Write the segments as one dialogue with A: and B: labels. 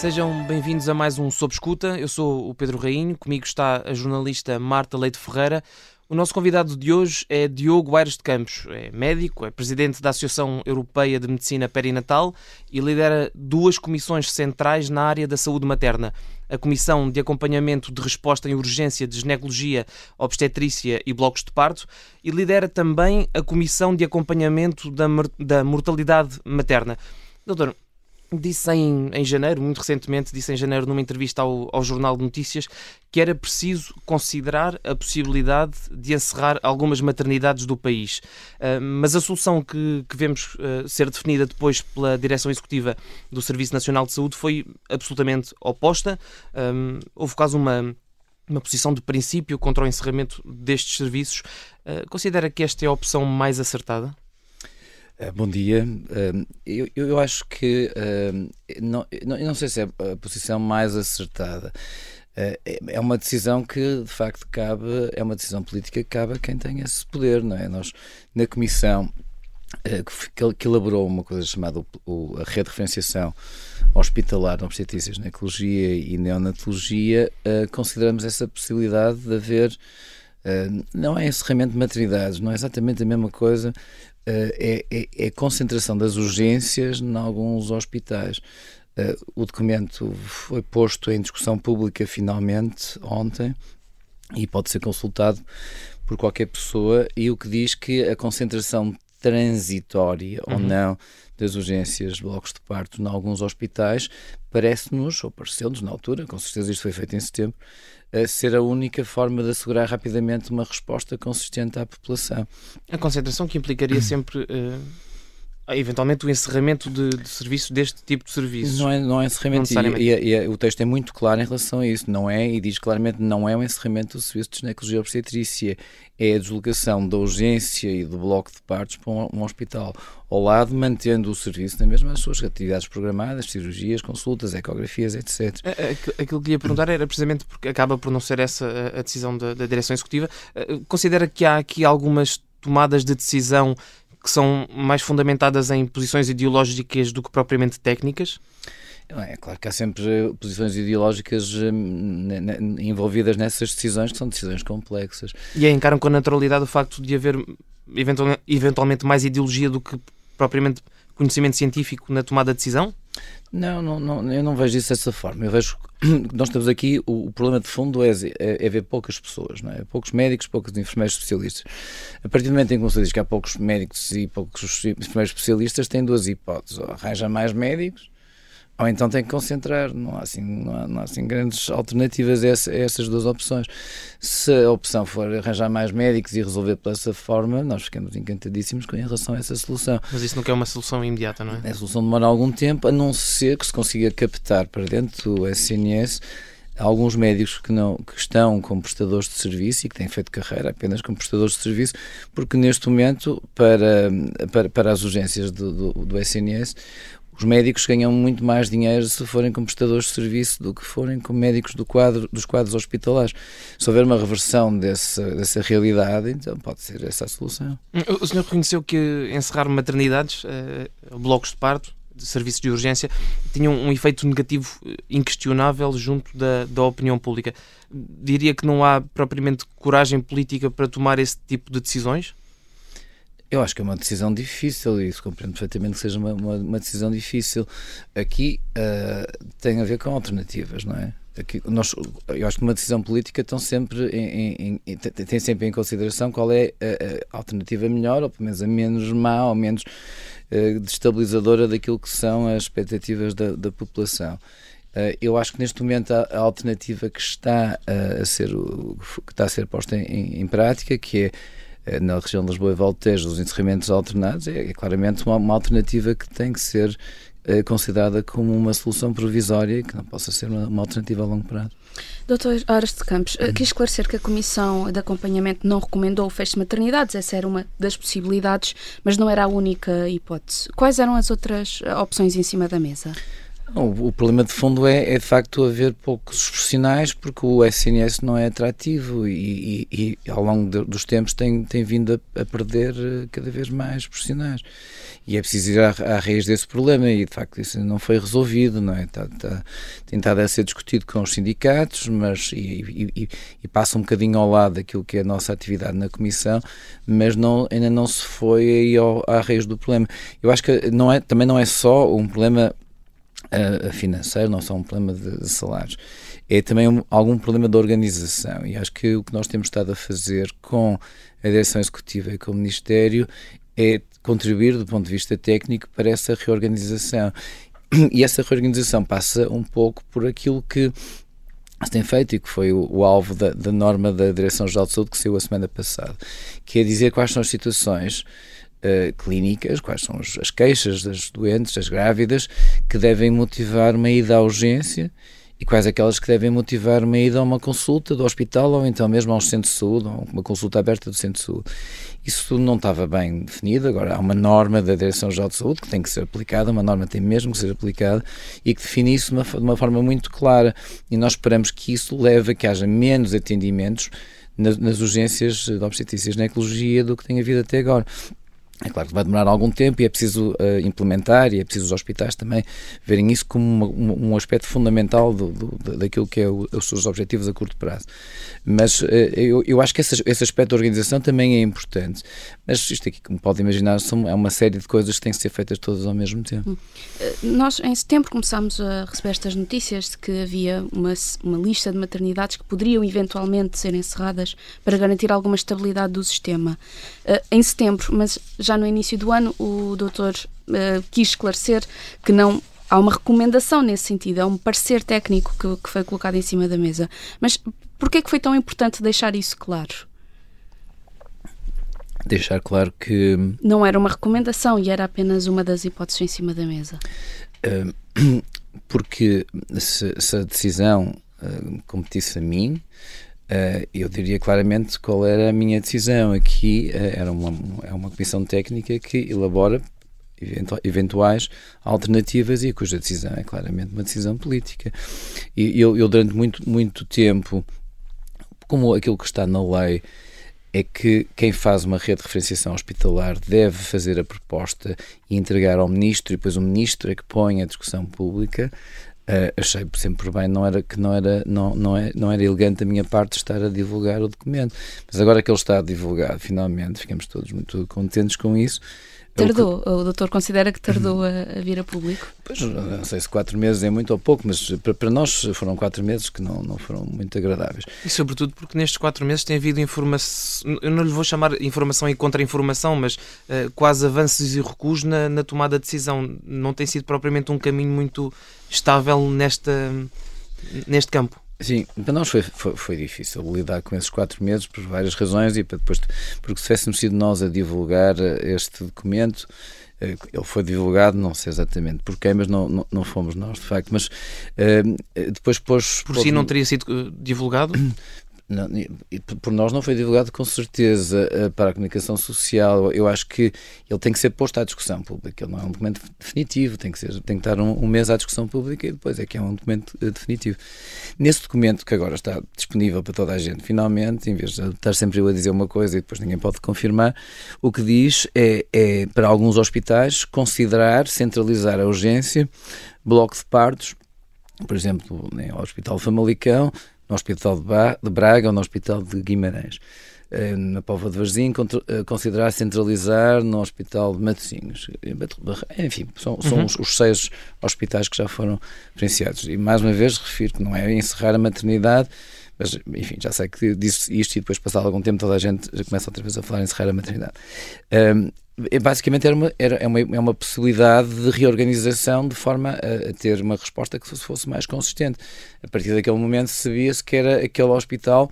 A: Sejam bem-vindos a mais um Sob Escuta. Eu sou o Pedro Rainho, comigo está a jornalista Marta Leite Ferreira. O nosso convidado de hoje é Diogo Aires de Campos. É médico, é presidente da Associação Europeia de Medicina Perinatal e lidera duas comissões centrais na área da saúde materna. A Comissão de Acompanhamento de Resposta em Urgência de Ginecologia, Obstetrícia e Blocos de Parto e lidera também a Comissão de Acompanhamento da, da Mortalidade Materna. Doutor, disse em, em janeiro, muito recentemente, disse em janeiro numa entrevista ao, ao Jornal de Notícias que era preciso considerar a possibilidade de encerrar algumas maternidades do país. Uh, mas a solução que, que vemos uh, ser definida depois pela Direção Executiva do Serviço Nacional de Saúde foi absolutamente oposta. Um, houve quase uma uma posição de princípio contra o encerramento destes serviços. Uh, considera que esta é a opção mais acertada?
B: Eh, bom dia. Eh, eu, eu acho que eh, não, não sei se é a posição mais acertada. É uma decisão que de facto cabe, é uma decisão política que cabe a quem tem esse poder, não é? Nós, na Comissão que elaborou uma coisa chamada a Rede de Referenciação Hospitalar de Obstetrícia, Ginecologia e Neonatologia, consideramos essa possibilidade de haver não é encerramento de maternidades, não é exatamente a mesma coisa, é, é, é a concentração das urgências em alguns hospitais. o documento foi posto em discussão pública finalmente ontem e pode ser consultado por qualquer pessoa e o que diz que a concentração transitória uhum. ou não das urgências, blocos de parto em alguns hospitais, parece-nos, ou pareceu-nos na altura, com certeza isto foi feito em setembro, a ser a única forma de assegurar rapidamente uma resposta consistente à população.
A: A concentração que implicaria sempre. Uh eventualmente o encerramento de, de serviço deste tipo de serviços.
B: Não é, não é encerramento, não e, e, e, o texto é muito claro em relação a isso, não é, e diz claramente não é o encerramento do serviço de ginecologia obstetrícia, é a deslocação da urgência e do bloco de partos para um, um hospital ao lado, mantendo o serviço na mesma as suas atividades programadas, cirurgias, consultas, ecografias, etc.
A: Aquilo que lhe ia perguntar era precisamente porque acaba por não ser essa a decisão da, da direção executiva. Eh, considera que há aqui algumas tomadas de decisão que são mais fundamentadas em posições ideológicas do que propriamente técnicas?
B: É claro que há sempre posições ideológicas hum, envolvidas nessas decisões, que são decisões complexas.
A: E aí encaram com naturalidade o facto de haver eventualmente mais ideologia do que propriamente conhecimento científico na tomada de decisão?
B: Não, não, não, eu não vejo isso dessa forma. Eu vejo nós temos aqui o, o problema de fundo é, é, é, ver poucas pessoas, não é? poucos médicos, poucos enfermeiros especialistas. A partir do momento em que você diz que há poucos médicos e poucos enfermeiros especialistas, tem duas hipóteses: ou arranja mais médicos ou então tem que concentrar, não há assim, não há, não há assim grandes alternativas a, essa, a, essas duas opções. Se a opção for arranjar mais médicos e resolver dessa forma, nós ficamos encantadíssimos com em relação a essa solução.
A: Mas isso não é uma solução imediata, não é?
B: A solução demora algum tempo, a não ser que se consiga captar para dentro do SNS alguns médicos que, não, que estão como prestadores de serviço e que têm feito carreira apenas como prestadores de serviço, porque neste momento, para, para, para as urgências do, do, do SNS, os médicos ganham muito mais dinheiro se forem como prestadores de serviço do que forem como médicos do quadro, dos quadros hospitalares. Se houver uma reversão dessa, dessa realidade, então pode ser essa a solução.
A: O senhor reconheceu que encerrar maternidades, eh, blocos de parto, de serviços de urgência, tinham um efeito negativo eh, inquestionável junto da, da opinião pública. Diria que não há propriamente coragem política para tomar esse tipo de decisões?
B: Eu acho que é uma decisão difícil e isso compreendo perfeitamente que seja uma, uma, uma decisão difícil. Aqui uh, tem a ver com alternativas, não é? Aqui, nós, eu acho que uma decisão política tem sempre em, em, tem sempre em consideração qual é a, a, alternativa melhor, ou pelo menos a menos má, ou menos uh, destabilizadora daquilo que são as expectativas da, da população. Uh, eu acho que neste momento a, a alternativa que está uh, a ser que está a ser posta em, prática, que é na região de Lisboa e Valtejo, os encerramentos alternados, é, é claramente uma, uma, alternativa que tem que ser é, considerada como uma solução provisória que não possa ser uma, uma alternativa a longo prazo.
C: Doutor Aras de Campos, uhum. quis esclarecer que a Comissão de Acompanhamento não recomendou o fecho de maternidades, essa era uma das possibilidades, mas não era a única hipótese. Quais eram as outras opções em cima da mesa?
B: O, o, problema de fundo é, é, de facto haver poucos profissionais porque o SNS não é atrativo e, e, e ao longo de, dos tempos tem, tem vindo a, a, perder eh, cada vez mais profissionais. E é preciso ir à, à, raiz desse problema e de facto isso não foi resolvido, não é? Está, está tentado a ser discutido com os sindicatos, mas e, e, passa um bocadinho ao lado daquilo que é a nossa atividade na Comissão, mas não, ainda não se foi aí ao, à raiz do problema. Eu acho que não é, também não é só um problema financeiro, não só um problema de, de salários. É também um, algum problema de organização. E acho que o que nós temos estado a fazer com a Direção Executiva e com o Ministério é contribuir do ponto de vista técnico para essa reorganização. E essa reorganização passa um pouco por aquilo que se tem feito e que foi o, o alvo da, da, norma da Direção-Geral de Saúde que saiu a semana passada, que é dizer quais são as situações uh, clínicas, quais são as queixas das doentes, das grávidas, que devem motivar uma ida à urgência e quais aquelas que devem motivar uma ida a uma consulta do hospital ou então mesmo a um centro de saúde, ou uma consulta aberta do centro de saúde. Isso não estava bem definido, agora há uma norma da Direção-Geral de Saúde que tem que ser aplicada, uma norma tem mesmo que ser aplicada e que define isso de uma, de uma forma muito clara e nós esperamos que isso leve a que haja menos atendimentos nas, nas urgências de obstetrícia e ginecologia do que tem havido até agora. É claro que vai demorar algum tempo e é preciso uh, implementar e é preciso os hospitais também verem isso como uma, um aspecto fundamental do, do, daquilo que é o, os seus objetivos a curto prazo. Mas uh, eu, eu acho que esse, esse aspecto da organização também é importante. Mas isto aqui, como pode imaginar, são, é uma série de coisas que têm que ser feitas todas ao mesmo tempo. Hum.
C: Eh, nós, em setembro, começámos a receber estas notícias de que havia uma, uma lista de maternidades que poderiam eventualmente ser encerradas para garantir alguma estabilidade do sistema. Uh, em setembro, mas já já no início do ano, o doutor uh, quis esclarecer que não há uma recomendação nesse sentido, é um parecer técnico que, que foi colocado em cima da mesa. Mas porquê é que foi tão importante deixar isso claro?
B: Deixar claro que.
C: Não era uma recomendação e era apenas uma das hipóteses em cima da mesa. Uh,
B: porque se, se, a decisão uh, competisse a mim, Uh, eu diria claramente qual era a minha decisão. Aqui uh, era uma, é uma comissão técnica que elabora eventuais alternativas e cuja decisão é claramente uma decisão política. E eu, eu durante muito, muito tempo, como aquilo que está na lei é que quem faz uma rede de referenciação hospitalar deve fazer a proposta e entregar ao ministro e depois o ministro é que põe a discussão pública. Uh, achei sempre bem não era que não era não não é não era elegante da minha parte estar a divulgar o documento. Mas agora que ele está a divulgar finalmente ficamos todos muito contentes com isso
C: Tardou? O, o doutor considera que tardou a, a, vir a público?
B: Pois, não sei se quatro meses é muito ou pouco, mas para, para nós foram quatro meses que não, não foram muito agradáveis.
A: E sobretudo porque nestes quatro meses tem havido informação, eu não lhe vou chamar informação e contra-informação, mas uh, quase avanços e recuos na, na tomada de decisão. Não tem sido propriamente um caminho muito estável nesta, neste campo.
B: Sim, para nós foi, foi, foi, difícil lidar com esses quatro meses por várias razões e para depois, porque se tivéssemos sido nós a divulgar eh, este documento, eh, ele foi divulgado, não sei exatamente por quem, mas não, não, não fomos nós, de facto. Mas uh, depois pôs.
A: Por si não teria sido divulgado?
B: Não, por nós não foi divulgado com certeza eh, para a comunicação social. Eu acho que ele tem que ser posto à discussão pública. Ele não é um documento definitivo, tem que, ser, tem que estar um, um mês à discussão pública e depois é que é um documento eh, definitivo. Nesse documento que agora está disponível para toda a gente, finalmente, em vez de estar sempre eu a dizer uma coisa e depois ninguém pode confirmar, o que diz é, é para alguns hospitais considerar, centralizar a urgência, bloco de partos, por exemplo, no Hospital Famalicão, no Hospital de Braga ou no Hospital de Guimarães. Eh, na Pova de Varzim, eh, considerar centralizar no Hospital de Matosinhos. Enfim, são, são uhum. os, os, seis hospitais que já foram diferenciados. E mais uma vez refiro que não é encerrar a maternidade, mas enfim, já sei que disse isto e depois, passado algum tempo, toda a gente já começa outra vez a falar em encerrar a maternidade. Um, é, basicamente era uma, era, é, uma, é uma possibilidade de reorganização de forma a, a, ter uma resposta que fosse mais consistente. A partir daquele momento sabia-se que era aquele hospital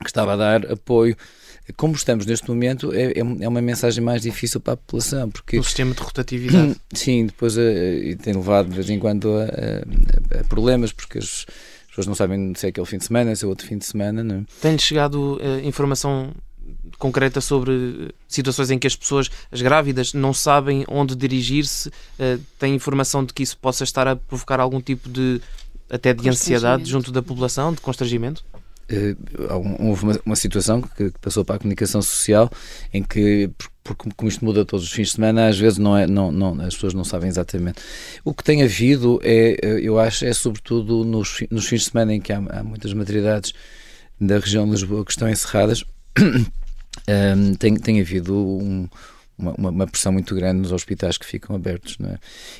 B: que estava a dar apoio. Como estamos neste momento, é, é, é uma mensagem mais difícil para a população. Porque,
A: o sistema de rotatividade.
B: Sim, depois uh, tem levado de vez em quando a, a, a problemas, porque as, as pessoas não sabem se é aquele fim de semana, se é outro fim de semana.
A: Não. É? Tem-lhe chegado uh, informação concreta sobre situações em que as pessoas, as grávidas, não sabem onde dirigir-se, uh, têm informação de que isso possa estar a provocar algum tipo de até de ansiedade junto da população, de constrangimento?
B: Uh, houve uma, uma, situação que passou para a comunicação social em que, porque como isto muda todos os fins de semana, às vezes não é, não, não, as pessoas não sabem exatamente. O que tem havido é, eh, eu acho, é sobretudo nos, nos fins de semana em que há, há muitas maternidades da região de Lisboa que estão encerradas, um, tem, tem havido um, uma, uma, pressão muito grande nos hospitais que ficam abertos. Não é?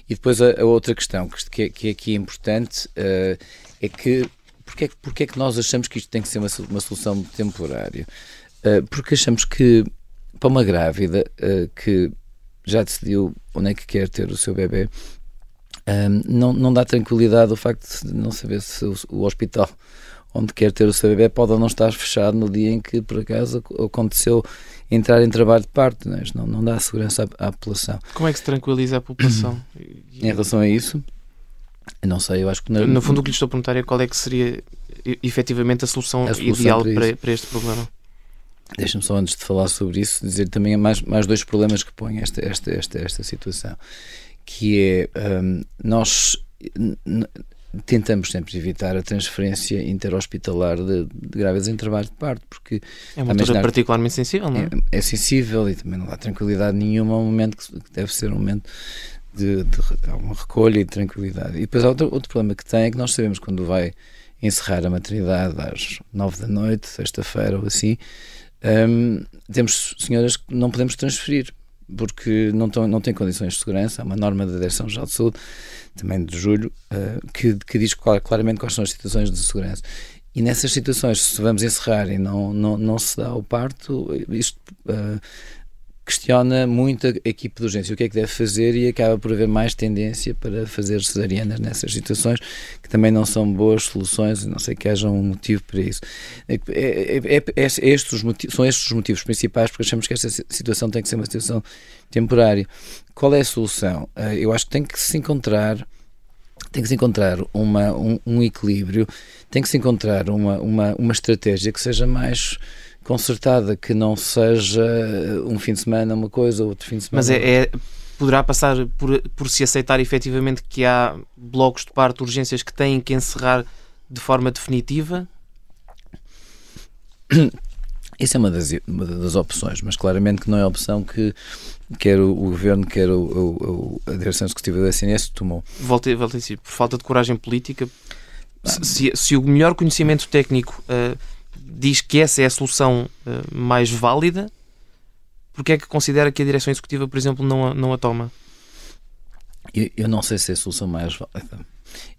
B: E depois a, a outra questão que, é, que aqui é importante uh, é que porque é, porque é que nós achamos que isto tem que ser uma, uma solução temporária? Uh, porque achamos que para uma grávida uh, que já decidiu onde é que quer ter o seu bebê, não, não dá tranquilidade o facto de não saber se o, o hospital onde quer ter o seu bebê pode ou não estar fechado no dia em que por acaso aconteceu entrar em trabalho de parto. Não, é? não, não dá segurança à, à, população.
A: Como é que se tranquiliza a população?
B: em relação a isso, não sei, eu acho que...
A: Na... No fundo o que lhe estou a perguntar é qual é que seria efetivamente a solução, a solução ideal para, para, para este problema.
B: Deixa-me só, antes de falar sobre isso, dizer também mais, mais dois problemas que põem esta, esta, esta, esta situação. Que é, um, nós tentamos sempre evitar a transferência interhospitalar de, de grávidas em trabalho de parto, porque
A: é uma altura particularmente sensível, não é?
B: é? é? sensível e também não dá tranquilidade nenhuma, é um momento que deve ser um momento de, de, de uma recolha e de tranquilidade. E depois outro, outro problema que tem é que nós sabemos quando vai encerrar a maternidade às nove da noite, sexta-feira ou assim, um, temos senhoras que não podemos transferir porque não, tão, não têm condições de segurança. Há uma norma da Direção-Geral de Saúde, também de julho, uh, que, que diz claramente quais são as situações de segurança. E nessas situações, se vamos encerrar e não, não, não se dá o parto, isto uh, questiona muito a equipe de urgência. O que é que deve fazer? E acaba por haver mais tendência para fazer cesarianas nessas situações que também não são boas soluções não sei que haja um motivo para isso. É, é, é, é estes os motivos, são estes os motivos principais porque achamos que esta situação tem que ser uma situação temporária. Qual é a solução? Ah, eu acho que tem que se encontrar tem que se encontrar uma, um, um equilíbrio tem que se encontrar uma, uma, uma estratégia que seja mais concertada, que não seja um fim de semana uma coisa, outro fim de semana.
A: Mas é, é poderá passar por, por se aceitar efetivamente que há blocos de parto, urgências que têm que encerrar de forma definitiva?
B: Isso é uma das, uma das opções, mas claramente que não é a opção que quer o, o governo, quer o, o, a direção executiva da SNS tomou.
A: Voltei, voltei por falta de coragem política, se, se, o melhor conhecimento técnico uh, diz que essa é a solução uh, mais válida, porque é que considera que a direção executiva, por exemplo, não a, não a toma?
B: Eu, eu, não sei se é a solução mais válida.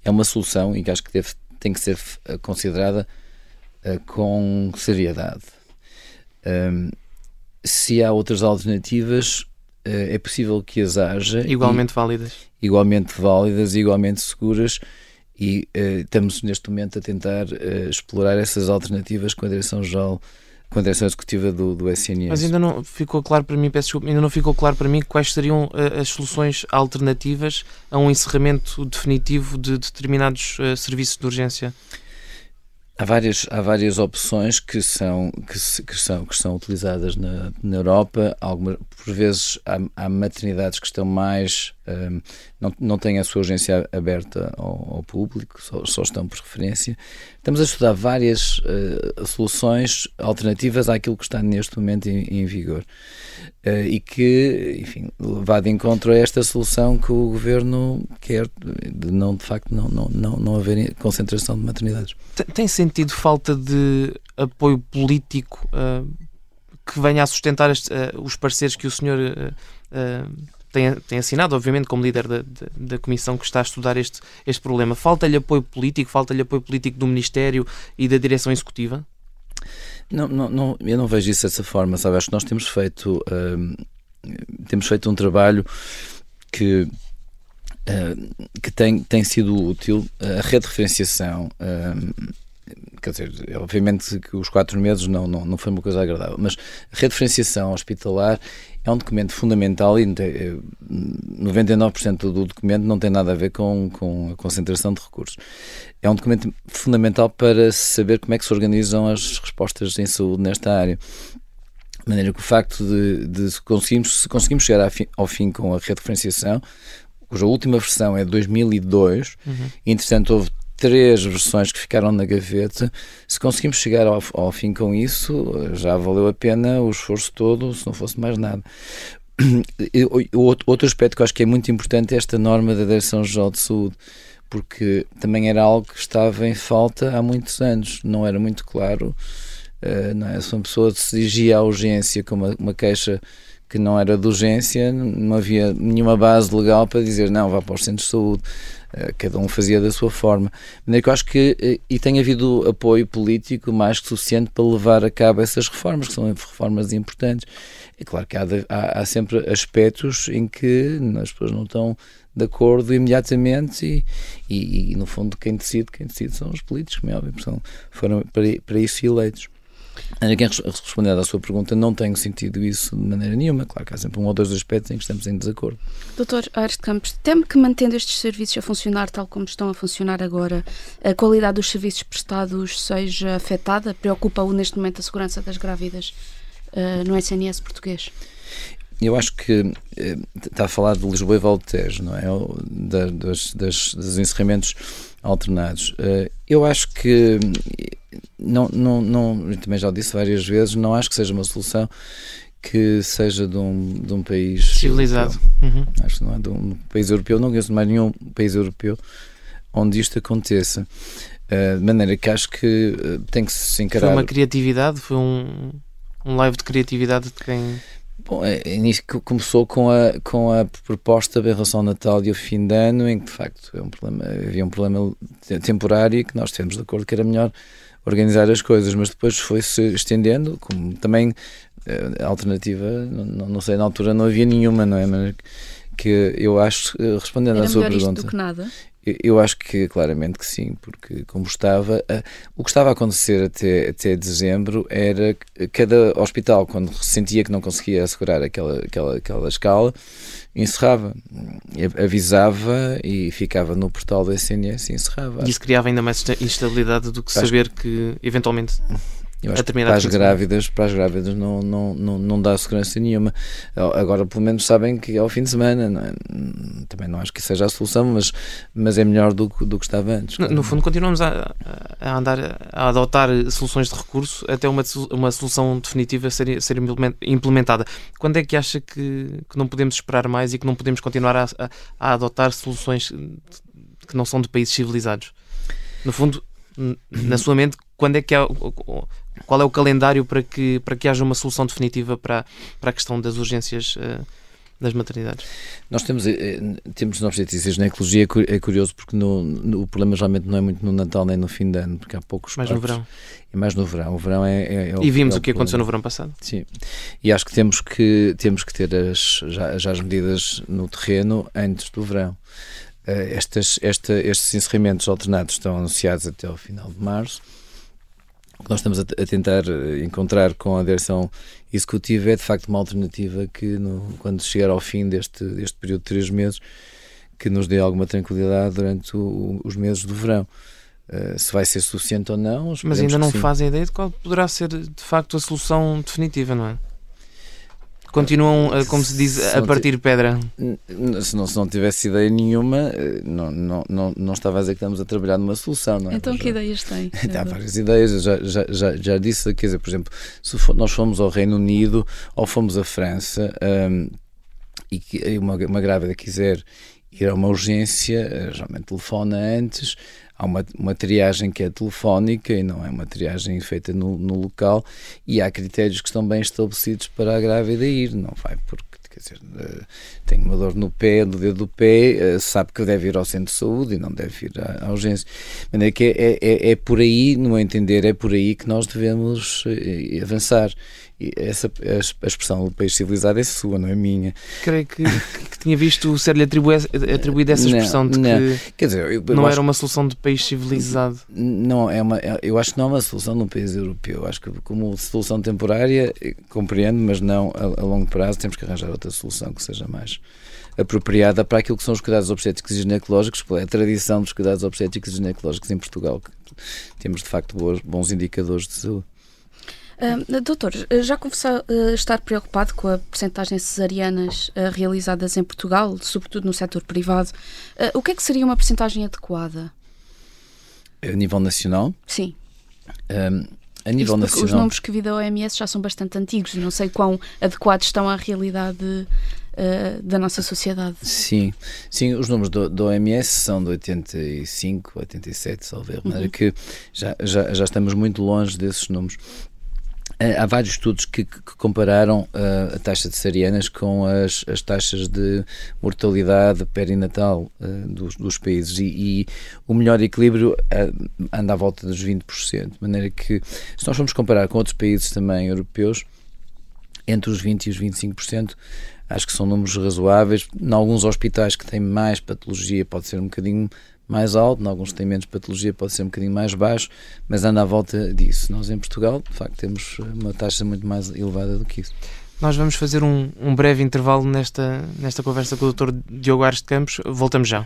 B: É uma solução e que acho que deve, tem que ser eh, considerada uh, com seriedade. Um, se há outras alternativas, é possível que as haja.
A: Igualmente e, válidas.
B: Igualmente válidas, igualmente seguras e uh, estamos neste momento a tentar uh, explorar essas alternativas com a Direção-Geral com a direção executiva do, do SNS.
A: Mas ainda não ficou claro para mim, peço desculpa, ainda não ficou claro para mim quais seriam uh, as soluções alternativas a um encerramento definitivo de determinados serviços de urgência.
B: Há várias, há várias opções que são, que, que são, que são utilizadas na, na Europa. Algumas, por vezes há, há maternidades que estão mais. Um, não, não têm a sua urgência aberta ao, ao público, só, só, estão por referência. Estamos a estudar várias uh, soluções alternativas àquilo que está neste momento em, em vigor. Uh, e que, enfim, vá de encontro a esta solução que o governo quer, de não, de facto, não, não, não, não haver concentração de maternidades.
A: Tem sentido falta de apoio político uh, que venha a sustentar este, os pareceres que o senhor tem, tem assinado, obviamente, como líder da, da, da, comissão que está a estudar este, este problema? Falta-lhe apoio político? Falta-lhe apoio político do Ministério e da direção executiva?
B: Não, não, não, eu não vejo isso dessa forma, sabe? Acho que nós temos feito, uh, temos feito um trabalho que, uh, que tem, tem sido útil. A rede de referenciação, uh, quer dizer, obviamente que os quatro meses não, não, não foi uma coisa agradável, mas a rede de referenciação hospitalar é um documento fundamental e 99% eh, do documento não tem nada a ver com, com a concentração de recursos. É um documento fundamental para saber como é que se organizam as respostas em saúde nesta área. De maneira que o facto de, de conseguirmos, se conseguimos chegar ao fim com a referenciação, cuja última versão é de 2002, uhum. e entretanto houve três versões que ficaram na gaveta. Se conseguimos chegar ao, ao, fim com isso, já valeu a pena o esforço todo, se não fosse mais nada. Outro aspecto que eu acho que é muito importante é esta norma da Direção-Geral de Saúde, porque também era algo que estava em falta há muitos anos, não era muito claro. Eh, não é? Se uma pessoa se dirigia à urgência com uma, uma queixa que não era de urgência, não havia nenhuma base legal para dizer não, vá para os centros de saúde. Eh, cada um fazia da sua forma. De que eu acho que, eh, e tem havido apoio político mais que suficiente para levar a cabo essas reformas, que são reformas importantes. É claro que há, há, há sempre aspectos em que as pessoas não estão de acordo imediatamente e, e, e, no fundo quem decide, quem decide são os políticos, como é óbvio, foram para, para isso eleitos. Quem respondendo à sua pergunta, não tenho sentido isso de maneira nenhuma. Claro que há sempre um ou dois aspectos em que estamos em desacordo.
C: Doutor Aires de Campos, teme que mantendo estes serviços a funcionar tal como estão a funcionar agora, a qualidade dos serviços prestados seja afetada? Preocupa-o neste momento a segurança das grávidas uh, no SNS português?
B: Eu acho que eh, está a falar de Lisboa e Valtejo, não é? Da, das, das, dos encerramentos alternados. Uh, eu acho que não, não, não, também já disse várias vezes, não acho que seja uma solução que seja de um, de um país
A: civilizado. Uhum.
B: Acho que não é de um país europeu, não conheço mais nenhum país europeu onde isto aconteça. Uh, de maneira que acho que uh, tem que se encarar.
A: Foi uma criatividade, foi um, um live de criatividade de quem.
B: Bom, é, é começou com a, com a proposta em relação ao Natal e ao fim de ano, em que de facto é um problema, havia um problema temporário que nós temos de acordo que era melhor organizar as coisas, mas depois foi-se estendendo, como também eh, a alternativa, não, não sei, na altura não havia nenhuma, não é? Mas que eu acho, eh, respondendo
C: Era
B: à sua pergunta.
C: do que nada?
B: Eu acho que claramente que sim, porque como estava, o que estava a acontecer até, até dezembro era que cada hospital, quando sentia que não conseguia assegurar aquela, aquela, aquela escala, encerrava, avisava e ficava no portal do SNS e encerrava.
A: E isso criava ainda mais instabilidade do que acho saber que eventualmente
B: eu acho que para as grávidas, para as grávidas não, não, não, não dá segurança nenhuma. Agora, pelo menos sabem que é ao fim de semana. Não é? Também não acho que seja a solução, mas, mas é melhor do, do que estava antes.
A: No, no fundo, continuamos a, a, andar a adotar soluções de recurso até uma, uma solução definitiva ser, ser implementada. Quando é que acha que, que não podemos esperar mais e que não podemos continuar a, a, a adotar soluções que não são de países civilizados? No fundo, na sua mente, quando é que há, qual é o calendário para que, para que haja uma solução definitiva para, para a questão das urgências uh, das maternidades?
B: Nós temos, eh, temos novas notícias na ecologia, é curioso porque no, no, o problema geralmente não é muito no Natal nem no fim de ano, porque há poucos
A: Mais parques. no verão.
B: É mais no verão. O verão é, é, é
A: E vimos
B: é
A: o, que aconteceu no verão passado.
B: Sim. E acho que temos que, temos que ter as, já, já as medidas no terreno antes do verão. Uh, estas, esta, estes encerramentos alternados estão anunciados até ao final de março. O que nós estamos a, tentar eh, encontrar com a direção executiva é de facto uma alternativa que, no, quando chegar ao fim deste, deste período de três meses, que nos dê alguma tranquilidade durante o, os meses do verão. Uh, se vai ser suficiente ou não.
A: Mas ainda não fazem ideia de qual poderá ser de facto a solução definitiva, não é? Continuam, como se diz, se a partir pedra.
B: Se não, se não tivesse ideia nenhuma, eh, não, não, não, não estava a dizer que estamos a trabalhar numa solução, não é?
C: Então, que ideias tem?
B: Há várias ideias, já, já, já, já disse, quer dizer, por exemplo, se for, nós fomos ao Reino Unido ou fomos à França um, e que uma, uma grávida quiser ir a uma urgência, eh, geralmente telefona antes há uma, uma triagem que é telefónica e não é uma triagem feita no, no local e há critérios que estão bem estabelecidos para a grávida ir, não vai porque quer dizer, eh, tem uma dor no pé, no dedo do pé, eh, sabe que deve ir ao centro de saúde e não deve ir à, à urgência. De que é, é, é por aí, no meu entender, é por aí que nós devemos eh, avançar essa, a expressão do país civilizado é sua, não é minha.
A: Creio que, que tinha visto ser-lhe atribuída essa expressão não, de que não. Dizer, eu, eu não era uma solução de país civilizado.
B: Não, é uma, é, eu acho que não é uma solução num país europeu. Acho que como solução temporária, eh, compreendo, mas não a, a longo prazo, temos que arranjar outra solução que seja mais apropriada para aquilo que são os cuidados obstétricos e ginecológicos, que é a tradição dos cuidados obstétricos e ginecológicos em Portugal. temos de facto bons indicadores de saúde.
C: Uh, doutor, já confessou uh, estar preocupado com a percentagem de cesarianas uh, realizadas em Portugal, sobretudo no setor privado. o que é que seria uma percentagem adequada?
B: A nível nacional?
C: Sim.
B: Um, a nível nacional.
C: Os números que vi da OMS já são bastante antigos, não sei quão adequados estão à realidade da nossa sociedade.
B: Sim, sim, os números do, do OMS são de 85, 87, só ver, uhum. que já, já, já estamos muito longe desses números. Eh, há vários estudos que, que compararam uh, a taxa de cesarianas com as, as taxas de mortalidade perinatal uh, dos, dos, países e, e, o melhor equilíbrio uh, anda à volta dos 20%. De maneira que, se nós formos comparar com outros países também europeus, entre os 20% e os 25%, acho que são números razoáveis. Em alguns hospitais que têm mais patologia, pode ser um bocadinho mais alto, em alguns têm menos patologia pode ser um bocadinho mais baixo, mas anda à volta disso. Nós em Portugal, de facto, temos uma taxa muito mais elevada do que isso.
A: Nós vamos fazer um, um breve intervalo nesta, nesta conversa com o Dr. Diogo Ares de Campos. Voltamos já.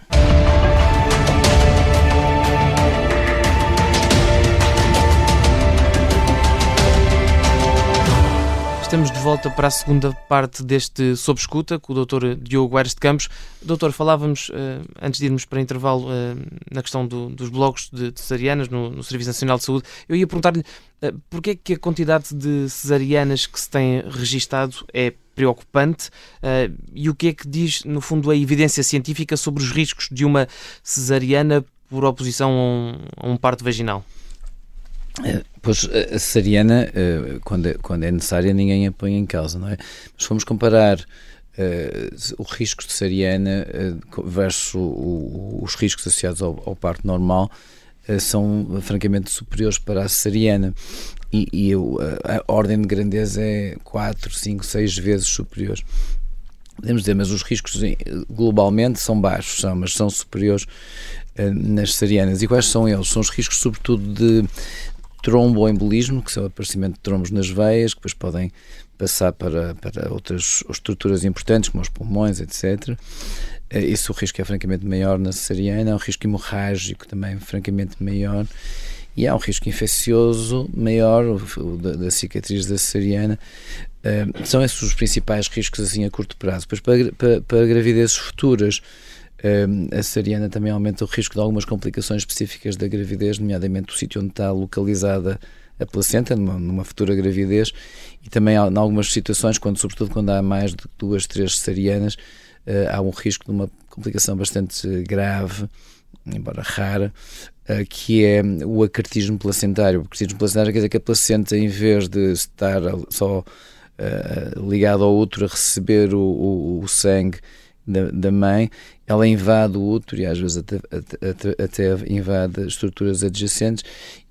A: Estamos de volta para a segunda parte deste Sob Escuta com o Dr. Diogo Aires de Campos. Doutor, falávamos, uh, antes de irmos para intervalo, uh, na questão do, dos blocos de, cesarianas no, no, Serviço Nacional de Saúde. Eu ia perguntar-lhe uh, porquê é que a quantidade de cesarianas que se tem registado é preocupante e o que é que diz, no fundo, a evidência científica sobre os riscos de uma cesariana por oposição a um, a um parto vaginal?
B: Eh, pois a cesariana, eh, quando quando é necessária, ninguém a põe em causa, não é? Mas fomos comparar o risco de cesariana uh, versus os riscos associados ao, parto normal, são francamente superiores para a cesariana. E, e a, a, ordem de grandeza é 4, 5, 6 vezes superior. Podemos dizer, mas os riscos globalmente são baixos, são, mas são superiores nas cesarianas. E quais são eles? São os riscos, sobretudo, de tromboembolismo, que são o aparecimento de trombos nas veias, que depois podem passar para, para outras estruturas importantes, como os pulmões, etc. Eh, o risco é francamente maior na cesariana, há um risco hemorrágico também francamente maior e há um risco infeccioso maior, o, da, da, cicatriz da cesariana. Uh, são esses os principais riscos assim a curto prazo. Depois, para, para, para gravidezes futuras, a cesariana também aumenta o risco de algumas complicações específicas da gravidez, nomeadamente o sítio onde está localizada a placenta, numa, numa futura gravidez, e também em algumas situações, quando, sobretudo quando há mais de duas, três cesarianas, uh, há um risco de uma complicação bastante grave, embora rara, uh, que é o acartismo placentário. O acartismo placentário quer dizer que a placenta, em vez de estar só uh, ligada ao outro a receber o, o, o sangue da, da mãe, ela invade o útero e às vezes até, até, até invade estruturas adjacentes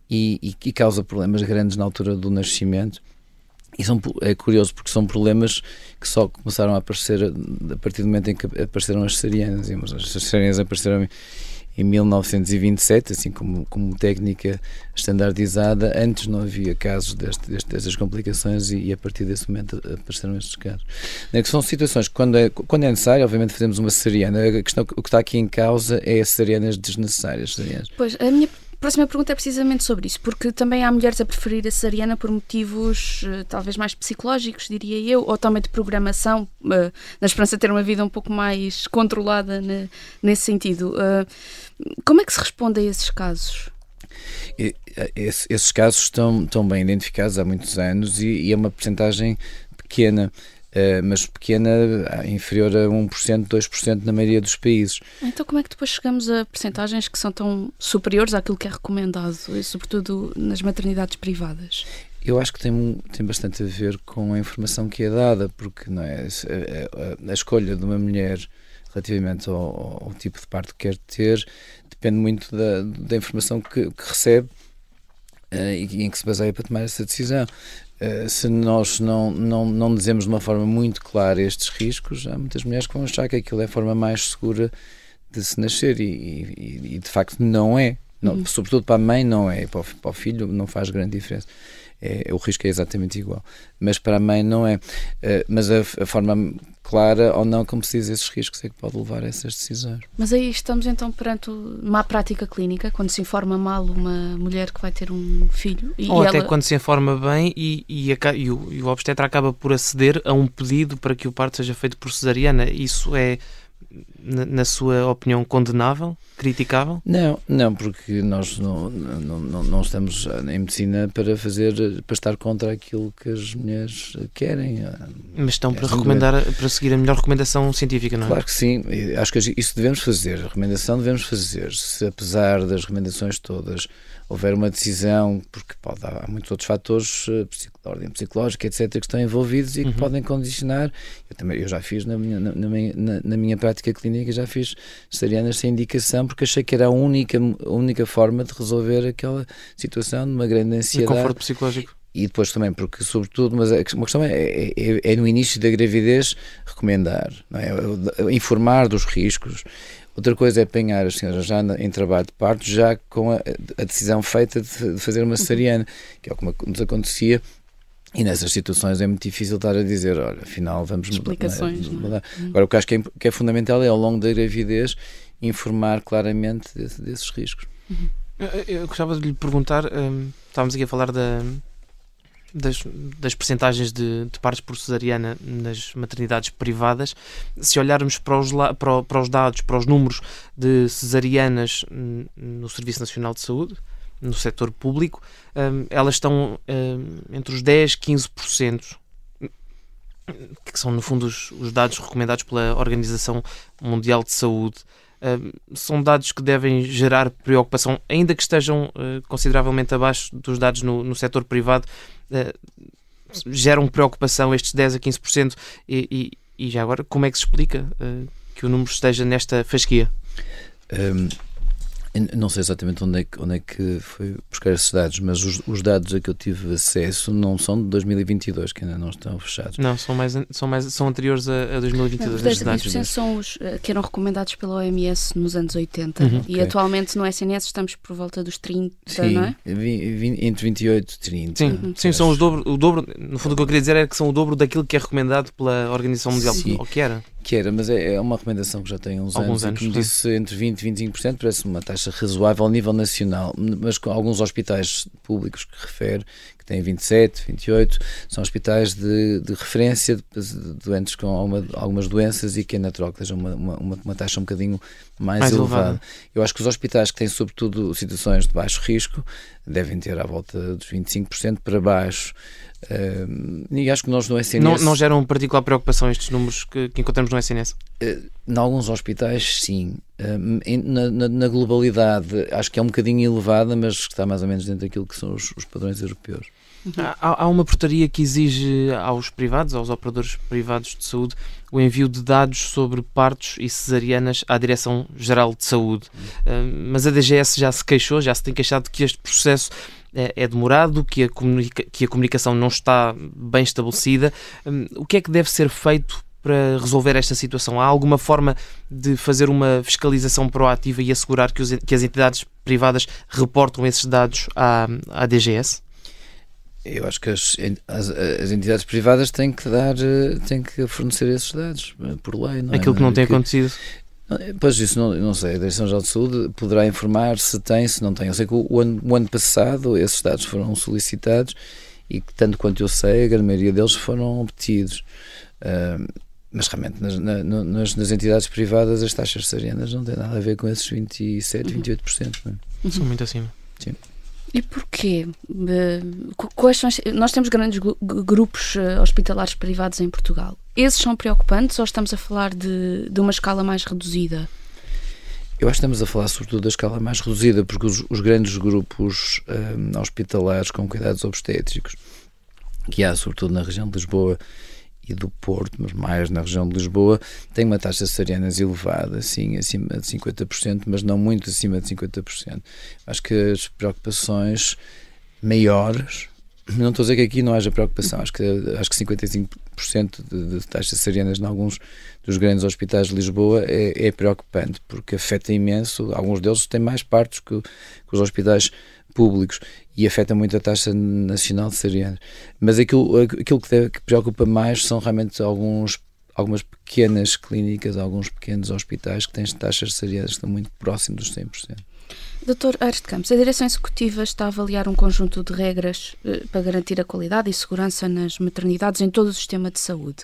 B: e, e, e, causa problemas grandes na altura do nascimento. E são, é curioso porque são problemas que só começaram a aparecer a partir do momento em que apareceram as cesarianas. As cesarianas apareceram em 1927, assim como, como técnica estandardizada. Antes não havia casos deste, deste, destas complicações e, e, a partir desse momento apareceram estes casos. É que são situações que, quando é, quando é necessário, obviamente fazemos uma cesariana. A questão, o que está aqui em causa é as cesarianas desnecessárias.
C: Pois, a minha próxima pergunta é precisamente sobre isso, porque também há mulheres a preferir a cesariana por motivos uh, talvez mais psicológicos, diria eu, ou também de programação, uh, na esperança de ter uma vida um pouco mais controlada ne, nesse sentido. Uh, como é que se responde a esses casos?
B: esses casos estão, estão bem identificados há muitos anos e, e é uma percentagem pequena. Uh, mas pequena, inferior a 1%, 2% na maioria dos países.
C: Então, como é que depois chegamos a percentagens que são tão superiores àquilo que é recomendado, sobretudo nas maternidades privadas?
B: Eu acho que tem, tem bastante a ver com a informação que é dada, porque não é, a, a, a escolha de uma mulher relativamente ao, ao, tipo de parto que quer ter depende muito da, da informação que, que recebe uh, e em que se baseia para tomar essa decisão. Uh, se nós não, não, não dizemos de uma forma muito clara estes riscos, há muitas mulheres que vão achar que aquilo é a forma mais segura de se nascer e, e, e de facto não é. Não, uhum. Sobretudo para a mãe não é, para o, para o, filho não faz grande diferença. É, o risco é exatamente igual. Mas para a mãe não é. Uh, mas a, a, forma clara ou não como se diz esses riscos é que pode levar a essas decisões.
C: Mas aí estamos então perante má prática clínica, quando se informa mal uma mulher que vai ter um filho.
A: E, ou até ela... quando se informa bem e, e, a, e, o, e o obstetra acaba por aceder a um pedido para que o parto seja feito por cesariana. Isso é na sua opinião, condenável, criticável?
B: Não, não, porque nós não, não, não, não, estamos em medicina para fazer, para estar contra aquilo que as mulheres querem.
A: Mas estão para recomendar, para seguir a melhor recomendação científica, não é?
B: Claro que sim, acho que isso devemos fazer, a recomendação devemos fazer, se apesar das recomendações todas houver uma decisão, porque pode, há muitos outros fatores eh, de ordem psicológica, etc., que estão envolvidos e que uhum. podem condicionar. Eu, também, eu já fiz na minha, na, na, minha, na, na minha prática clínica, já fiz cesarianas sem indicação, porque achei que era a única, a única forma de resolver aquela situação de uma grande ansiedade.
A: E conforto psicológico
B: e depois também, porque sobretudo, mas uma questão é, é, é, é no início da gravidez recomendar, é? informar dos riscos, Outra coisa é apanhar as senhoras já em trabalho de parto, já com a, a decisão feita de, de, fazer uma cesariana, que é o que nos acontecia. E nessas situações é muito difícil estar a dizer, olha, afinal vamos
C: Explicações, mudar.
B: mudar. Uhum. Agora, o que acho que é, que é, fundamental é, ao longo da gravidez, informar claramente desse, desses riscos.
A: Uhum. Eu, eu, gostava de lhe perguntar, um, estávamos aqui a falar da, das, das percentagens de, de partos por cesariana nas maternidades privadas, se olharmos para os, para, para os dados, para os números de cesarianas no Serviço Nacional de Saúde, no setor público, um, elas estão um, entre os 10% e 15%, que são, no fundo, os, os dados recomendados pela Organização Mundial de Saúde. Uh, são dados que devem gerar preocupação, ainda que estejam consideravelmente abaixo dos dados no, no setor privado, geram preocupação estes 10 a 15% e, e, e já agora como é que se explica que o número esteja nesta fasquia?
B: Um não sei exatamente onde é que, onde é que foi buscar esses dados, mas os, os, dados a que eu tive acesso não são de 2022, que ainda não estão fechados.
A: Não, são, mais, são, mais, são anteriores a, a 2022.
C: Não, os dados são os eh, que eram recomendados pela OMS nos anos 80 uhum, e okay. atualmente no SNS estamos por volta dos 30,
B: sim,
C: não é?
B: entre 28 e 30.
A: Sim, uhum. sim são os dobro, o dobro. No fundo, o que eu queria dizer é que são o dobro daquilo que é recomendado pela Organização Mundial, sim. ou que era.
B: Que era, mas é, é uma recomendação que já tem uns
A: Alguns
B: anos,
A: anos, como
B: disse entre 20 e 25%, parece uma taxa razoável ao nível nacional, mas com alguns hospitais públicos que refere, têm 27, 28, são hospitais de, de referência de, doentes com alguma, algumas doenças e que é natural que tenham uma, uma, uma, taxa um bocadinho mais, mais elevada. elevada. Eu acho que os hospitais que têm sobretudo situações de baixo risco devem ter à volta dos 25% para baixo. Uh, e acho que nós no SNS.
A: Não, não geram particular preocupação estes números que, que encontramos no SNS?
B: Uh, em alguns hospitais, sim. Uh, na, na, na, globalidade, acho que é um bocadinho elevada, mas está mais ou menos dentro daquilo que são os, os padrões europeus.
A: Uhum. Há, há, uma portaria que exige aos privados, aos operadores privados de saúde, o envio de dados sobre partos e cesarianas à Direção-Geral de Saúde. Uhum. mas a DGS já se queixou, já se tem queixado que este processo é, é demorado, que a, que a comunicação não está bem estabelecida. O que é que deve ser feito para resolver esta situação? Há alguma forma de fazer uma fiscalização proativa e assegurar que, os, que as entidades privadas reportam esses dados à, à DGS?
B: Eu acho que as, as, as, entidades privadas têm que dar, têm que fornecer esses dados eh, por lei. Não
A: é? Aquilo
B: é?
A: que não tem acontecido.
B: Pois isso não, não sei, a Direção-Geral de Saúde poderá informar se tem, se não tem. Eu sei que o, ano, o ano passado esses dados foram solicitados e que, tanto quanto eu sei, a grande maioria deles foram obtidos. Uh, mas realmente nas, na, nas, nas, entidades privadas as taxas cesarianas não têm nada a ver com esses 27, 28%. Não
A: é? São muito acima.
B: Sim.
C: E porquê? Quais são, nós temos grandes grupos eh, hospitalares privados em Portugal. Esses são preocupantes ou estamos a falar de, de uma escala mais reduzida?
B: Eu acho que estamos a falar sobretudo da escala mais reduzida, porque os, os grandes grupos um, eh, hospitalares com cuidados obstétricos, que há sobretudo na região de Lisboa e do Porto, mas mais na região de Lisboa, tem uma taxa de cesarianas elevada, sim, acima de 50%, mas não muito acima de 50%. Acho que as preocupações maiores, não estou a dizer que aqui não haja preocupação, acho que, acho que 55% de, de taxas cesarianas em alguns dos grandes hospitais de Lisboa é, é, preocupante, porque afeta imenso, alguns deles têm mais partos que, que os hospitais públicos e afeta muito a taxa nacional de cesarianas. Mas aquilo, aquilo que, que preocupa mais são realmente alguns algumas pequenas clínicas, alguns pequenos hospitais que têm taxas de cesarianas que estão muito próximos dos 100%.
C: Doutor Aires de Campos, a Direção Executiva está a avaliar um conjunto de regras eh, para garantir a qualidade e segurança nas maternidades em todo o sistema de saúde.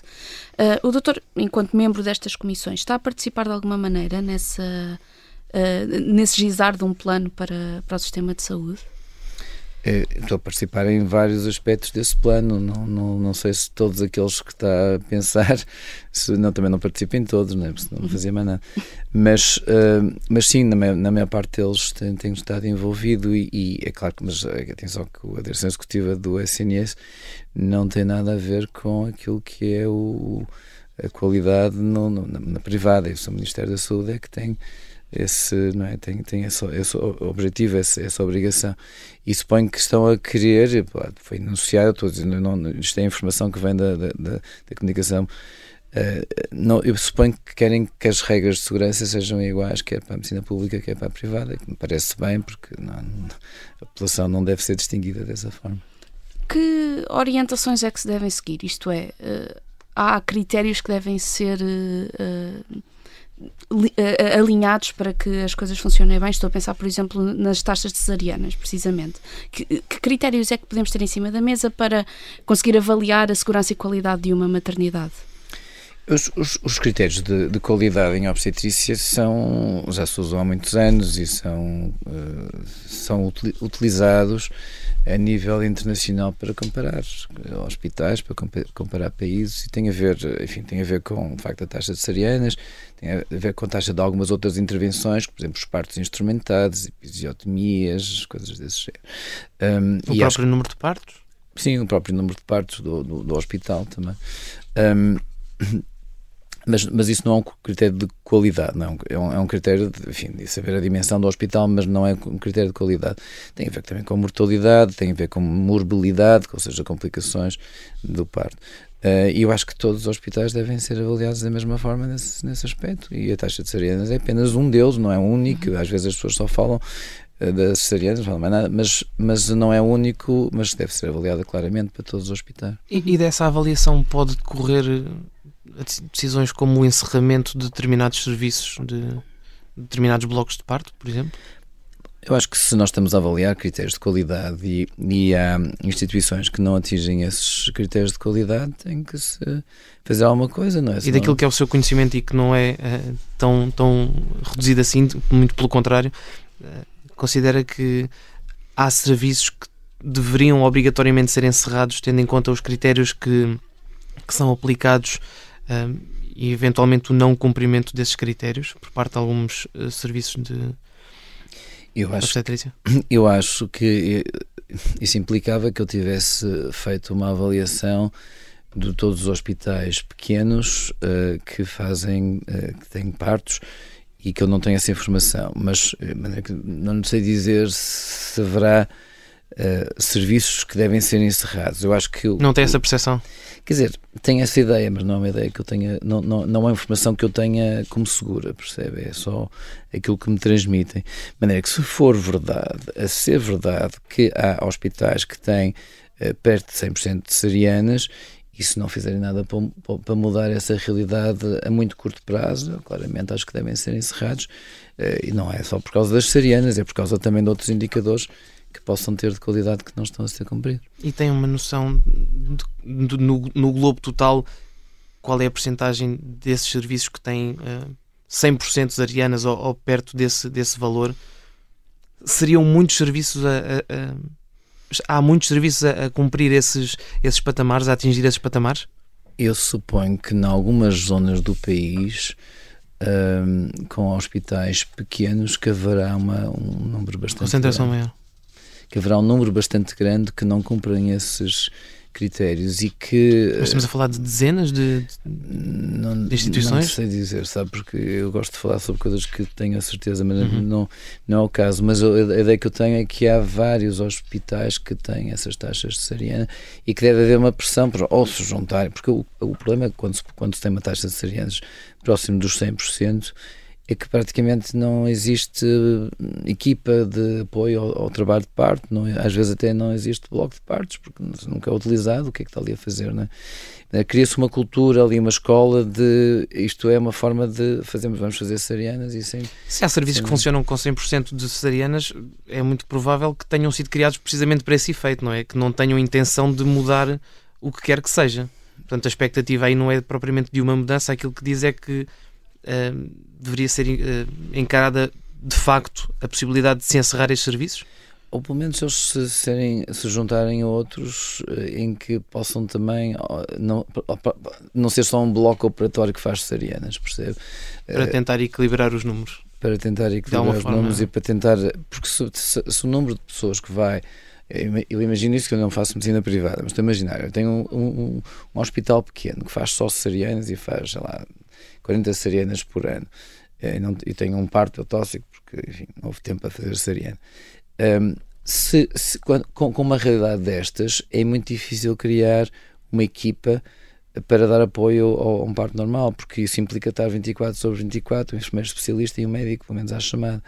C: Uh, o doutor, enquanto membro destas comissões, está a participar de alguma maneira nessa, uh, nesse gizar de um plano para, para o sistema de saúde?
B: É, estou a participar em vários aspectos desse plano. Não, não, não sei se todos aqueles que está a pensar, se, não, também não participo em todos, né? não fazia mais nada. Mas, uh, mas sim, na, minha, na maior parte deles tenho, tenho estado envolvido e, e, é claro que, mas eh, atenção que a direção executiva do SNS não tem nada a ver com aquilo que é o, a qualidade no, no, na, na privada. Eu sou o Ministério da Saúde é que tem esse, não é? tem, tem esse, esse objetivo, essa, essa obrigação. E suponho que estão a querer, foi anunciado, estou dizendo, não, isto é informação que vem da, da, da, comunicação. Uh, não, eu suponho que querem que as regras de segurança sejam iguais, quer para a medicina pública, quer para a privada, que me parece bem, porque não, a população não deve ser distinguida dessa forma.
C: Que orientações é que se devem seguir? Isto é, uh, há critérios que devem ser. Uh, alinhados para que as coisas funcionem bem. Estou a pensar, por exemplo, nas taxas cesarianas, precisamente. Que, que, critérios é que podemos ter em cima da mesa para conseguir avaliar a segurança e qualidade de uma maternidade?
B: Os, os, os critérios de, de, qualidade em obstetrícia são, já se usam há muitos anos e são, uh, são utilizados a nível internacional para comparar hospitais, para comparar países e tem a ver, enfim, tem a ver com o facto da taxa de cesarianas, tem a ver com a taxa de algumas outras intervenções, por exemplo, os partos instrumentados, episiotomias, coisas desse género.
A: Um, o próprio acho, número de partos?
B: Sim, o próprio número de partos do, do, do hospital também. Um, mas, mas isso não é um critério de qualidade, não é um, é um critério de, enfim, de saber a dimensão do hospital, mas não é um critério de qualidade. Tem a ver também com mortalidade, tem a ver com morbilidade, ou seja, complicações do parto. Uh, e eu acho que todos os hospitais devem ser avaliados da mesma forma nesse, nesse aspecto. E a taxa de cesarianas é apenas um deles, não é único. Uhum. Às vezes as pessoas só falam uh, das cesarianas, não nada, mas, mas não é único, mas deve ser avaliada claramente para todos os hospitais.
A: E, e dessa avaliação pode decorrer decisões como o encerramento de determinados serviços, de determinados blocos de parto, por exemplo?
B: Eu acho que se nós estamos a avaliar critérios de qualidade e, e há instituições que não atingem esses critérios de qualidade, tem que se fazer alguma coisa, não é?
A: Senão... E daquilo que é o seu conhecimento e que não é uh, tão, tão reduzido assim, muito pelo contrário, uh, considera que há serviços que deveriam obrigatoriamente ser encerrados, tendo em conta os critérios que, que são aplicados um, e eventualmente o não cumprimento desses critérios por parte de alguns uh, serviços de
B: eu acho, obstetrícia? Eu acho que eh, isso implicava que eu tivesse feito uma avaliação de todos os hospitais pequenos uh, que fazem, uh, que têm partos e que eu não tenho essa informação, mas não sei dizer se haverá uh, serviços que devem ser encerrados. Eu acho que...
A: não tem essa percepção?
B: Quer dizer, tenho essa ideia, mas não é uma ideia que eu tenha, não, não, não é uma informação que eu tenha como segura, percebe? É só aquilo que me transmitem. De maneira que, se for verdade, a ser verdade que há hospitais que têm uh, perto de 100% de cesarianas e se não fizerem nada para, para, mudar essa realidade a muito curto prazo, claramente acho que devem ser encerrados. Uh, e não é só por causa das cesarianas, é por causa também de outros indicadores que possam ter de qualidade que não estão a ser cumpridos.
A: E tem uma noção de, de, no, no, globo total qual é a percentagem desses serviços que têm uh, 100% arianas ou, ou, perto desse, desse valor? Seriam muitos serviços a, a, a há muitos serviços a, a, cumprir esses, esses patamares, a atingir esses patamares?
B: Eu suponho que em algumas zonas do país, um, com hospitais pequenos, que haverá uma, um número bastante.
A: Concentração grande. maior
B: que haverá um número bastante grande que não cumprem esses critérios e que...
A: Mas estamos a falar de dezenas de, de,
B: não,
A: de instituições?
B: Não sei dizer, sabe, porque eu gosto de falar sobre coisas que tenho a certeza, mas uhum. não, não é o caso. Mas a, ideia que eu tenho é que há vários hospitais que têm essas taxas de cesariana e que deve haver uma pressão para ou se juntarem, porque o, o problema é que quando se, quando se tem uma taxa de cesarianas próximo dos 100%, é que praticamente não existe equipa de apoio ao, ao trabalho de parte, não, é, às vezes até não existe bloco de partes, porque nunca é utilizado, o que é que está ali a fazer, não é? Cria-se uma cultura ali, uma escola de isto é uma forma de fazermos, vamos fazer cesarianas e sem.
A: Se há serviços sem... que funcionam com 100% de cesarianas, é muito provável que tenham sido criados precisamente para esse efeito, não é? Que não tenham intenção de mudar o que quer que seja. Portanto, a expectativa aí não é propriamente de uma mudança, aquilo que diz é que deveria ser uh, encarada de facto a possibilidade de se encerrar estes serviços?
B: Ou pelo menos eles se, serem, se juntarem a outros eh, em que possam também não, não ser só um bloco operatório que faz cesarianas, percebe?
A: Para tentar equilibrar os números.
B: Para tentar equilibrar os forma. números e para tentar. Porque se, se, se o número de pessoas que vai eu imagino isso que eu não faço medicina privada, mas estou a imaginar, eu tenho um, um, um, hospital pequeno que faz só cesarianas e faz, sei lá, 40 cesarianas por ano. Eh, e, não, e tenho um parto tóxico porque, enfim, não houve tempo para fazer cesariana. Um, se, se, com, com uma realidade destas, é muito difícil criar uma equipa para dar apoio a um parto normal, porque isso implica estar 24 sobre 24, um enfermeiro especialista e um médico, pelo menos à chamada.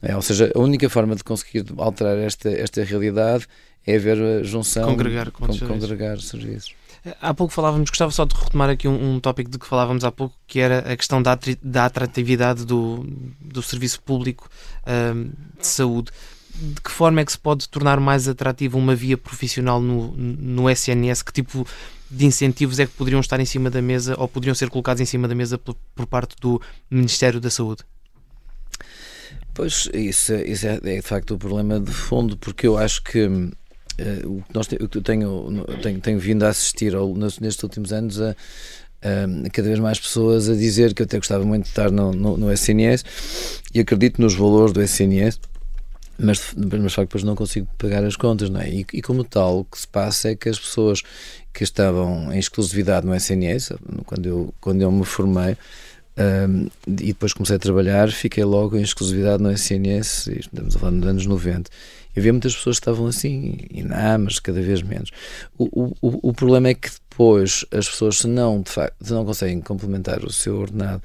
B: É? Ou seja, a única forma de conseguir alterar esta, esta realidade é haver a junção,
A: congregar, com
B: con congregar serviços.
A: Há pouco falávamos, gostava só de retomar aqui um, um tópico de que falávamos há pouco, que era a questão da, da atratividade do, do serviço público um, de saúde. De que forma é que se pode tornar mais atrativa uma via profissional no, no SNS? Que tipo de incentivos é que poderiam estar em cima da mesa ou poderiam ser colocados em cima da mesa por, por parte do Ministério da Saúde?
B: Pois, isso, é, isso é, é, de facto o problema de fundo, porque eu acho que uh, o que nós te, eu tenho, tenho, tenho vindo a assistir ao, nestes últimos anos a, a, cada vez mais pessoas a dizer que eu até gostava muito de estar no, no, no SNS e acredito nos valores do SNS mas, mas de facto depois não consigo pagar as contas, não é? E, e, como tal, o que se passa é que as pessoas que estavam em exclusividade no SNS, quando eu, quando eu me formei, um, e depois comecei a trabalhar, fiquei logo em exclusividade no SNS, estamos a falar nos anos 90. E havia muitas pessoas que estavam assim, e não, mas cada vez menos. O, o, o problema é que depois as pessoas, se não, de facto, se não conseguem complementar o seu ordenado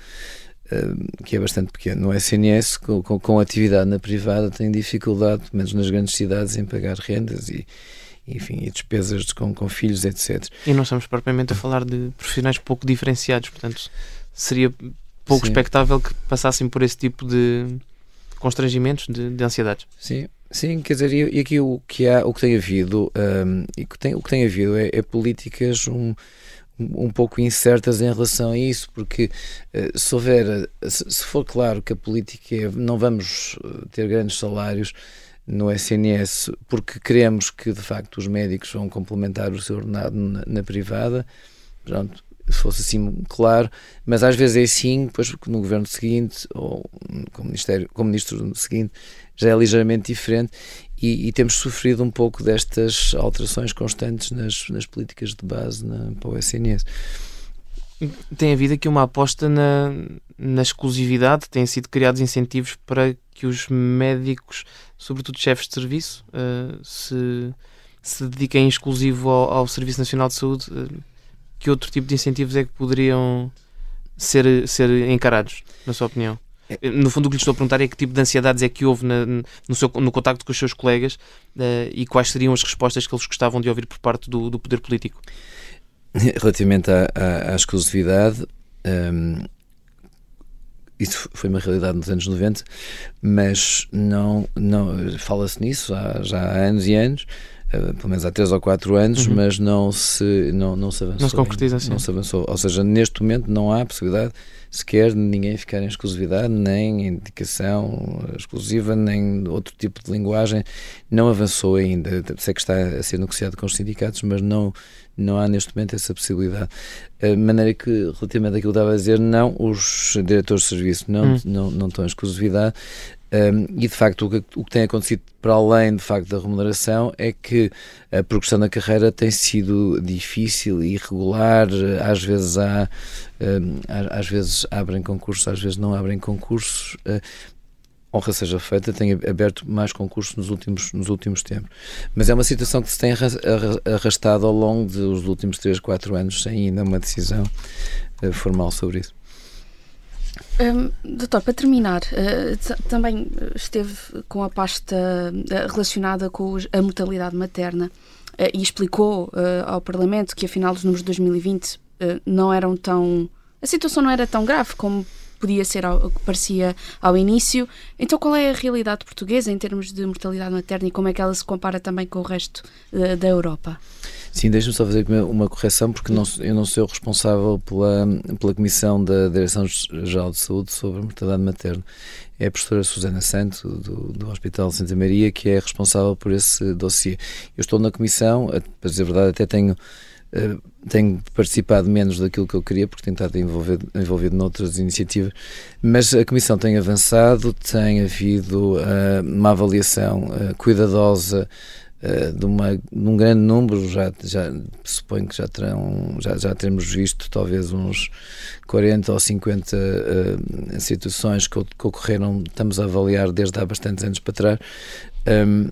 B: que é bastante pequeno. No SNS, com, com, com, atividade na privada, tem dificuldade, pelo menos nas grandes cidades, em pagar rendas e, enfim, e despesas com, com filhos, etc.
A: E não estamos propriamente a falar de profissionais pouco diferenciados, portanto, seria pouco Sim. expectável que passassem por esse tipo de constrangimentos, de, de ansiedades.
B: Sim, Sim, quer dizer, e aqui o que há, o que tem havido, um, e que tem, o que tem havido é, é políticas um, um pouco incertas em relação a isso, porque eh, se houver, se for claro que a política é não vamos eh, ter grandes salários no SNS porque queremos que de facto os médicos vão complementar o seu ordenado na, na privada, pronto, se fosse assim claro, mas às vezes é assim, depois no governo seguinte ou como, ministério, como ministro seguinte já é ligeiramente diferente e, e, temos sofrido um pouco destas alterações constantes nas, nas políticas de base na, para o SNS.
A: Tem havido aqui uma aposta na, na exclusividade, têm sido criados incentivos para que os médicos, sobretudo chefes de serviço, uh, se, se dediquem exclusivo ao, ao, Serviço Nacional de Saúde. Uh, que outro tipo de incentivos é que poderiam ser, ser encarados, na sua opinião? É. No fundo, o que lhe estou a perguntar é que tipo de ansiedades é que houve na, no, seu, no contacto com os seus colegas uh, e quais seriam as respostas que eles gostavam de ouvir por parte do, do poder político?
B: Relativamente à, à, à exclusividade, um, ehm, isso foi uma realidade nos anos 90, mas não, não fala-se nisso há, já há anos e anos. Uh, pelo menos há 3 ou 4 anos, uhum. mas não se, não, não se avançou.
A: Não se concretiza assim.
B: Não se avançou. Ou seja, neste momento não há possibilidade sequer ninguém ficar em exclusividade, nem indicação exclusiva, nem outro tipo de linguagem. Não avançou ainda. Sei que está a ser negociado com os sindicatos, mas não, não há neste momento essa possibilidade. De maneira que, relativamente àquilo que estava a dizer, não, os diretores de serviço não, hum. não, não estão em exclusividade. Um, e de facto o que, o que, tem acontecido para além de facto da remuneração é que a progressão da carreira tem sido difícil e irregular, às vezes há um, às vezes abrem concursos, às vezes não abrem concursos. Uh, honra seja feita, tem aberto mais concursos nos últimos, nos últimos tempos. Mas é uma situação que se tem arrastado ao longo dos últimos 3, 4 anos sem ainda uma decisão uh, formal sobre isso.
C: Um, doutor, para terminar, uh, também esteve com a pasta uh, relacionada com a mortalidade materna uh, e explicou ao Parlamento que afinal os números de 2020 não eram tão. A situação não era tão grave como podia ser ao, parecia ao início. Então, qual é a realidade portuguesa em termos de mortalidade materna e como é que ela se compara também com o resto da Europa?
B: Sim, deixa-me só fazer uma correção, porque não, eu não sou responsável pela, pela Comissão da Direção-Geral de Saúde sobre a mortalidade materna. É a professora Susana Santo, do, do Hospital Santa Maria, que é responsável por esse dossiê. Eu estou na Comissão, para dizer a verdade, até tenho Uh, tenho participado menos daquilo que eu queria, porque tenho estado envolvido, envolvido noutras iniciativas, mas a Comissão tem avançado, tem havido uh, uma avaliação uh, cuidadosa uh, de, uma, de um grande número, já, já suponho que já, terão, já, já teremos visto talvez uns 40 ou 50 uh, situações que, que, ocorreram, estamos a avaliar desde há bastantes anos para trás. Um,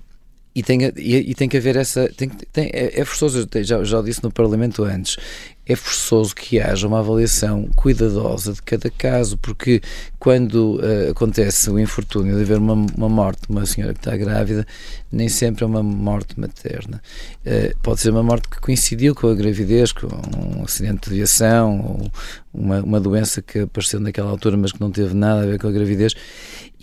B: e tem, e, e, tem que haver essa. Tem, tem, é, é forçoso, já, já disse no Parlamento antes, é forçoso que haja uma avaliação cuidadosa de cada caso, porque quando uh, acontece o infortúnio de haver uma, uma morte de uma senhora que está grávida, nem sempre é uma morte materna. Uh, pode ser uma morte que coincidiu com a gravidez, com um acidente de aviação, ou uma, uma doença que apareceu naquela altura, mas que não teve nada a ver com a gravidez.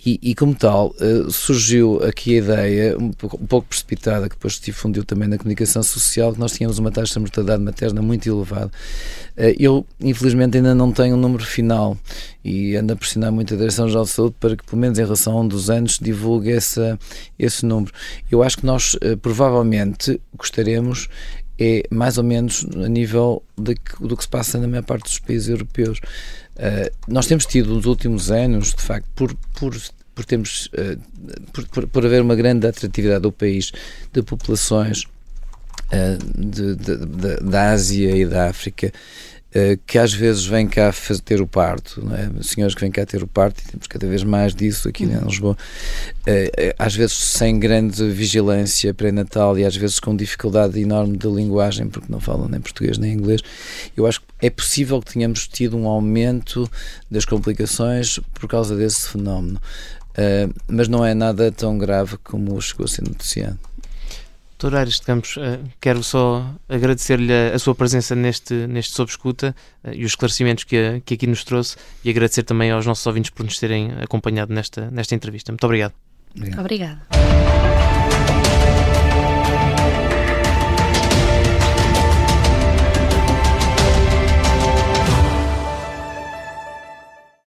B: E, e, como tal, uh, surgiu aqui a ideia, um pouco, um pouco, precipitada, que depois se difundiu também na comunicação social, que nós tínhamos uma taxa de mortalidade materna muito elevada. Uh, eu, infelizmente, ainda não tenho um número final e ando a pressionar muito a Direção-Geral de Saúde para que, pelo menos em relação a um dos anos, divulgue essa, esse número. Eu acho que nós, uh, provavelmente, gostaremos é mais ou menos a nível de, do que se passa na maior parte dos países europeus. Uh, nós temos tido nos últimos anos, de facto, por, por, por termos uh, por, por, por, haver uma grande atratividade do país de populações uh, de, de, de, da Ásia e da África eh, que às vezes vêm cá fazer, ter o parto, não é? senhores que vêm cá ter o parto, e temos cada vez mais disso aqui uhum. em Lisboa, eh, eh, às vezes sem grande vigilância pré-natal e às vezes com dificuldade enorme de linguagem, porque não falam nem português nem inglês. Eu acho que é possível que tenhamos tido um aumento das complicações por causa desse fenómeno, mas não é nada tão grave como chegou a ser noticiado.
A: Doutor Aires de Campos, eh, quero só agradecer-lhe a, sua presença neste, neste Sob Escuta eh, e os esclarecimentos que, que aqui nos trouxe e agradecer também aos nossos ouvintes por nos terem acompanhado nesta, nesta entrevista. Muito obrigado.
C: Obrigado. Obrigada.